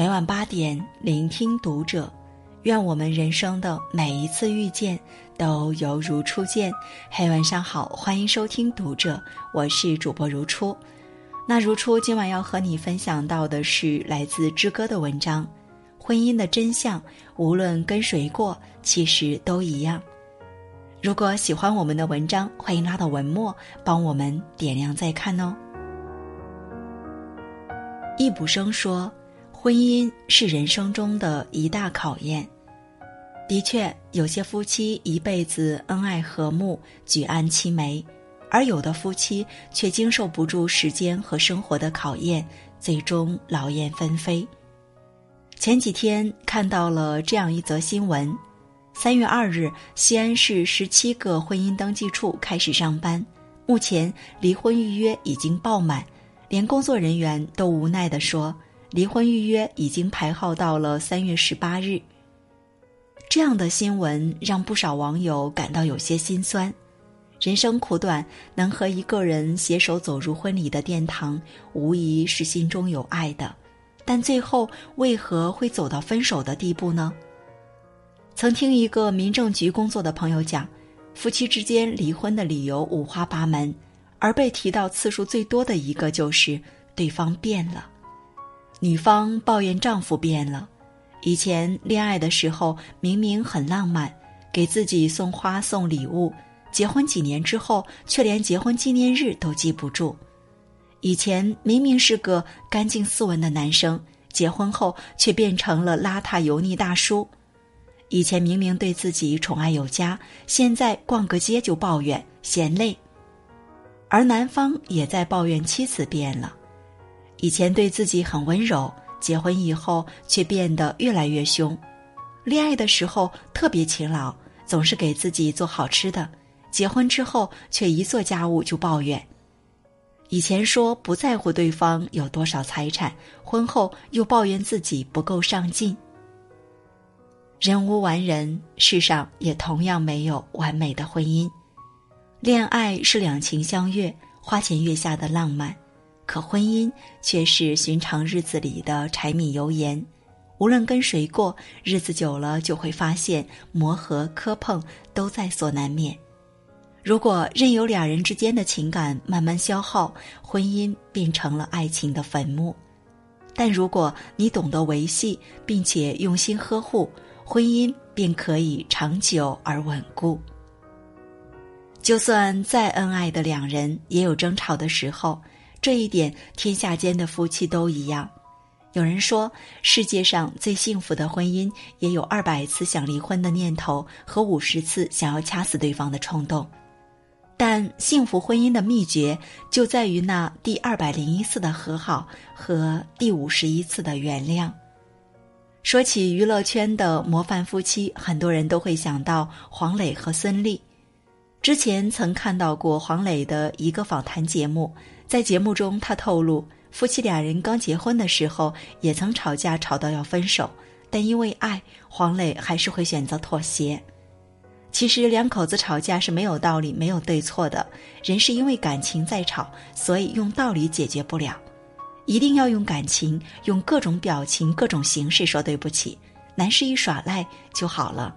每晚八点，聆听读者。愿我们人生的每一次遇见，都犹如初见。嘿，晚上好，欢迎收听读者，我是主播如初。那如初今晚要和你分享到的是来自之歌的文章：婚姻的真相，无论跟谁过，其实都一样。如果喜欢我们的文章，欢迎拉到文末帮我们点亮再看哦。易卜生说。婚姻是人生中的一大考验。的确，有些夫妻一辈子恩爱和睦、举案齐眉，而有的夫妻却经受不住时间和生活的考验，最终劳燕分飞。前几天看到了这样一则新闻：三月二日，西安市十七个婚姻登记处开始上班，目前离婚预约已经爆满，连工作人员都无奈地说。离婚预约已经排号到了三月十八日。这样的新闻让不少网友感到有些心酸。人生苦短，能和一个人携手走入婚礼的殿堂，无疑是心中有爱的。但最后为何会走到分手的地步呢？曾听一个民政局工作的朋友讲，夫妻之间离婚的理由五花八门，而被提到次数最多的一个就是对方变了。女方抱怨丈夫变了，以前恋爱的时候明明很浪漫，给自己送花送礼物，结婚几年之后却连结婚纪念日都记不住。以前明明是个干净斯文的男生，结婚后却变成了邋遢油腻大叔。以前明明对自己宠爱有加，现在逛个街就抱怨嫌累。而男方也在抱怨妻子变了。以前对自己很温柔，结婚以后却变得越来越凶。恋爱的时候特别勤劳，总是给自己做好吃的，结婚之后却一做家务就抱怨。以前说不在乎对方有多少财产，婚后又抱怨自己不够上进。人无完人，世上也同样没有完美的婚姻。恋爱是两情相悦、花前月下的浪漫。可婚姻却是寻常日子里的柴米油盐，无论跟谁过，日子久了就会发现磨合磕碰都在所难免。如果任由两人之间的情感慢慢消耗，婚姻变成了爱情的坟墓；但如果你懂得维系，并且用心呵护，婚姻便可以长久而稳固。就算再恩爱的两人，也有争吵的时候。这一点，天下间的夫妻都一样。有人说，世界上最幸福的婚姻，也有二百次想离婚的念头和五十次想要掐死对方的冲动。但幸福婚姻的秘诀，就在于那第二百零一次的和好和第五十一次的原谅。说起娱乐圈的模范夫妻，很多人都会想到黄磊和孙俪。之前曾看到过黄磊的一个访谈节目。在节目中，他透露，夫妻俩人刚结婚的时候也曾吵架，吵到要分手，但因为爱，黄磊还是会选择妥协。其实两口子吵架是没有道理、没有对错的，人是因为感情在吵，所以用道理解决不了，一定要用感情，用各种表情、各种形式说对不起，男士一耍赖就好了。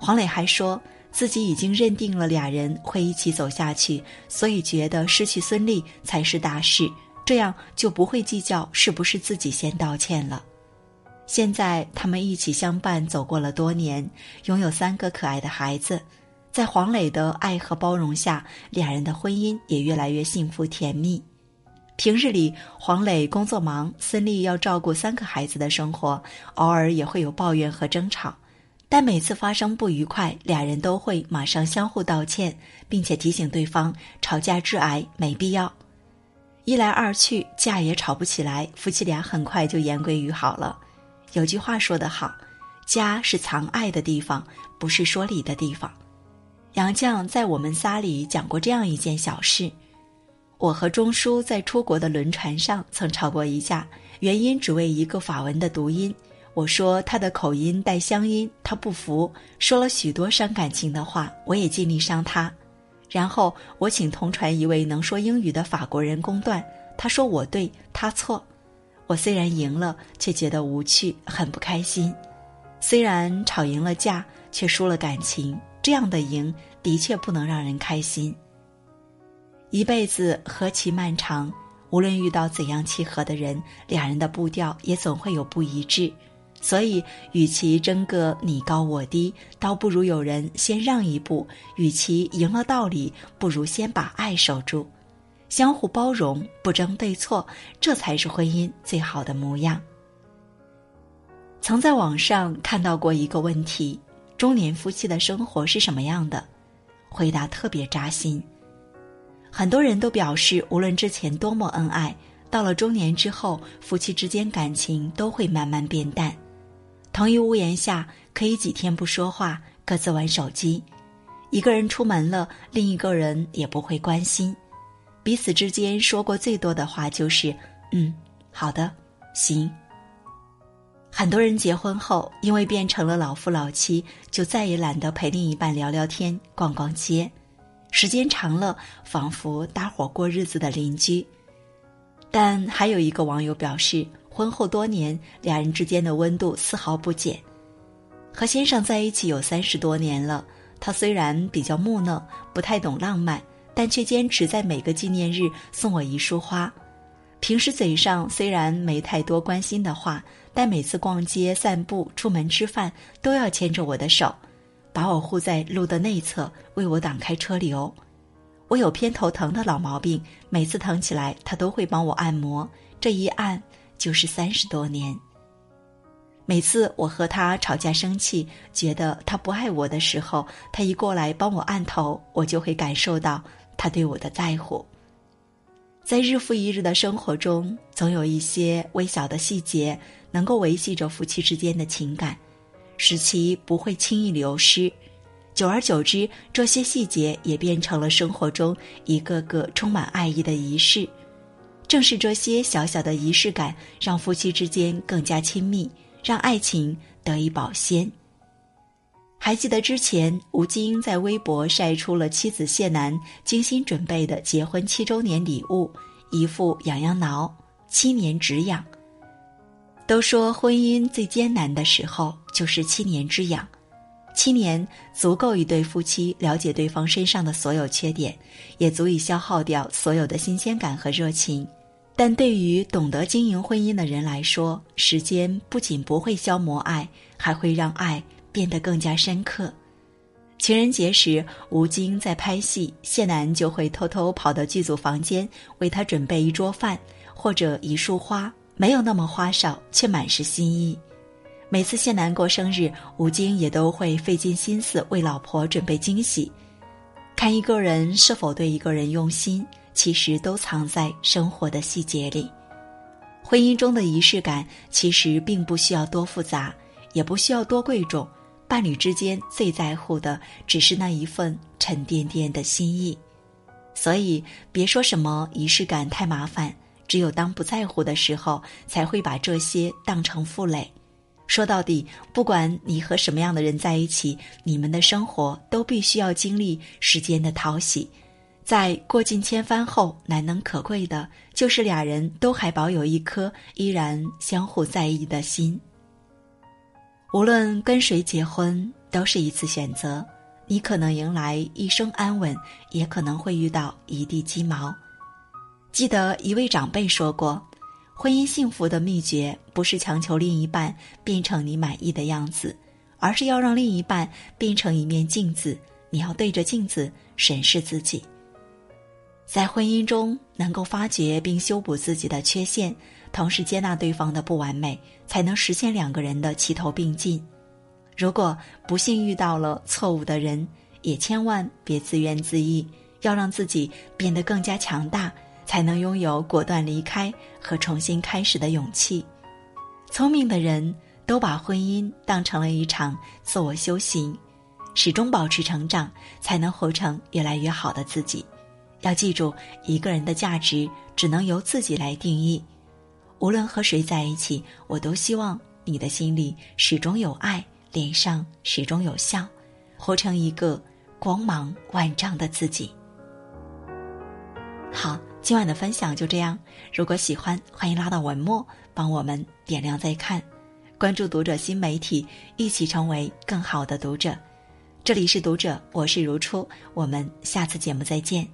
黄磊还说。自己已经认定了俩人会一起走下去，所以觉得失去孙俪才是大事，这样就不会计较是不是自己先道歉了。现在他们一起相伴走过了多年，拥有三个可爱的孩子，在黄磊的爱和包容下，俩人的婚姻也越来越幸福甜蜜。平日里，黄磊工作忙，孙俪要照顾三个孩子的生活，偶尔也会有抱怨和争吵。但每次发生不愉快，俩人都会马上相互道歉，并且提醒对方吵架致癌，没必要。一来二去，架也吵不起来，夫妻俩很快就言归于好了。有句话说得好，家是藏爱的地方，不是说理的地方。杨绛在《我们仨》里讲过这样一件小事：我和钟书在出国的轮船上曾吵过一架，原因只为一个法文的读音。我说他的口音带乡音，他不服，说了许多伤感情的话，我也尽力伤他。然后我请同船一位能说英语的法国人公断，他说我对，他错。我虽然赢了，却觉得无趣，很不开心。虽然吵赢了架，却输了感情，这样的赢的确不能让人开心。一辈子何其漫长，无论遇到怎样契合的人，两人的步调也总会有不一致。所以，与其争个你高我低，倒不如有人先让一步；与其赢了道理，不如先把爱守住。相互包容，不争对错，这才是婚姻最好的模样。曾在网上看到过一个问题：中年夫妻的生活是什么样的？回答特别扎心。很多人都表示，无论之前多么恩爱，到了中年之后，夫妻之间感情都会慢慢变淡。同一屋檐下，可以几天不说话，各自玩手机；一个人出门了，另一个人也不会关心。彼此之间说过最多的话就是“嗯，好的，行。”很多人结婚后，因为变成了老夫老妻，就再也懒得陪另一半聊聊天、逛逛街。时间长了，仿佛搭伙过日子的邻居。但还有一个网友表示，婚后多年，两人之间的温度丝毫不减。和先生在一起有三十多年了，他虽然比较木讷，不太懂浪漫。但却坚持在每个纪念日送我一束花。平时嘴上虽然没太多关心的话，但每次逛街、散步、出门吃饭都要牵着我的手，把我护在路的内侧，为我挡开车流。我有偏头疼的老毛病，每次疼起来他都会帮我按摩，这一按就是三十多年。每次我和他吵架生气，觉得他不爱我的时候，他一过来帮我按头，我就会感受到。他对我的在乎，在日复一日的生活中，总有一些微小的细节能够维系着夫妻之间的情感，使其不会轻易流失。久而久之，这些细节也变成了生活中一个个充满爱意的仪式。正是这些小小的仪式感，让夫妻之间更加亲密，让爱情得以保鲜。还记得之前吴京在微博晒出了妻子谢楠精心准备的结婚七周年礼物，一副痒痒挠，七年止痒。都说婚姻最艰难的时候就是七年之痒，七年足够一对夫妻了解对方身上的所有缺点，也足以消耗掉所有的新鲜感和热情。但对于懂得经营婚姻的人来说，时间不仅不会消磨爱，还会让爱。变得更加深刻。情人节时，吴京在拍戏，谢楠就会偷偷跑到剧组房间，为他准备一桌饭或者一束花，没有那么花哨，却满是心意。每次谢楠过生日，吴京也都会费尽心思为老婆准备惊喜。看一个人是否对一个人用心，其实都藏在生活的细节里。婚姻中的仪式感，其实并不需要多复杂，也不需要多贵重。伴侣之间最在乎的只是那一份沉甸甸的心意，所以别说什么仪式感太麻烦，只有当不在乎的时候，才会把这些当成负累。说到底，不管你和什么样的人在一起，你们的生活都必须要经历时间的淘洗，在过尽千帆后，难能可贵的就是俩人都还保有一颗依然相互在意的心。无论跟谁结婚，都是一次选择。你可能迎来一生安稳，也可能会遇到一地鸡毛。记得一位长辈说过，婚姻幸福的秘诀不是强求另一半变成你满意的样子，而是要让另一半变成一面镜子，你要对着镜子审视自己。在婚姻中，能够发掘并修补自己的缺陷。同时接纳对方的不完美，才能实现两个人的齐头并进。如果不幸遇到了错误的人，也千万别自怨自艾，要让自己变得更加强大，才能拥有果断离开和重新开始的勇气。聪明的人都把婚姻当成了一场自我修行，始终保持成长，才能活成越来越好的自己。要记住，一个人的价值只能由自己来定义。无论和谁在一起，我都希望你的心里始终有爱，脸上始终有笑，活成一个光芒万丈的自己。好，今晚的分享就这样，如果喜欢，欢迎拉到文末帮我们点亮再看，关注读者新媒体，一起成为更好的读者。这里是读者，我是如初，我们下次节目再见。